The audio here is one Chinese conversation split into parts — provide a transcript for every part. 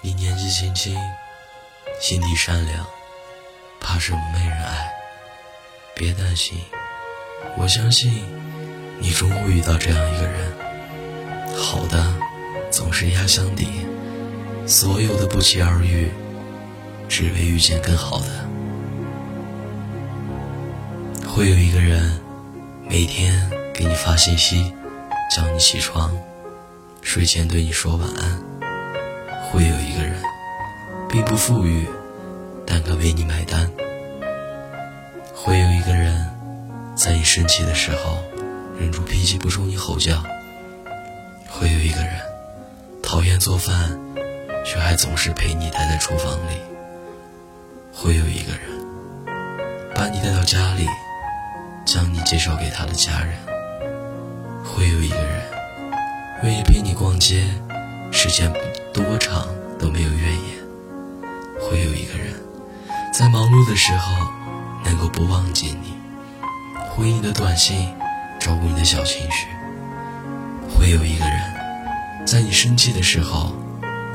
你年纪轻轻，心地善良，怕什么没人爱？别担心，我相信你终会遇到这样一个人。好的总是压箱底，所有的不期而遇，只为遇见更好的。会有一个人每天给你发信息，叫你起床，睡前对你说晚安。会有一个人，并不富裕，但可为你买单。会有一个人，在你生气的时候，忍住脾气不冲你吼叫。会有一个人，讨厌做饭，却还总是陪你待在厨房里。会有一个人，把你带到家里，将你介绍给他的家人。会有一个人，愿意陪你逛街，时间不。多长都没有怨言。会有一个人，在忙碌的时候能够不忘记你，回你的短信，照顾你的小情绪。会有一个人，在你生气的时候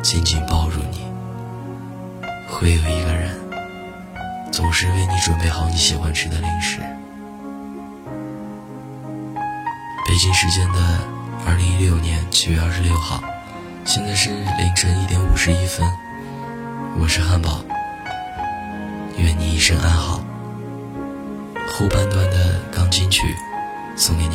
紧紧抱住你。会有一个人，总是为你准备好你喜欢吃的零食。北京时间的二零一六年七月二十六号。现在是凌晨一点五十一分，我是汉堡，愿你一生安好。后半段的钢琴曲送给你。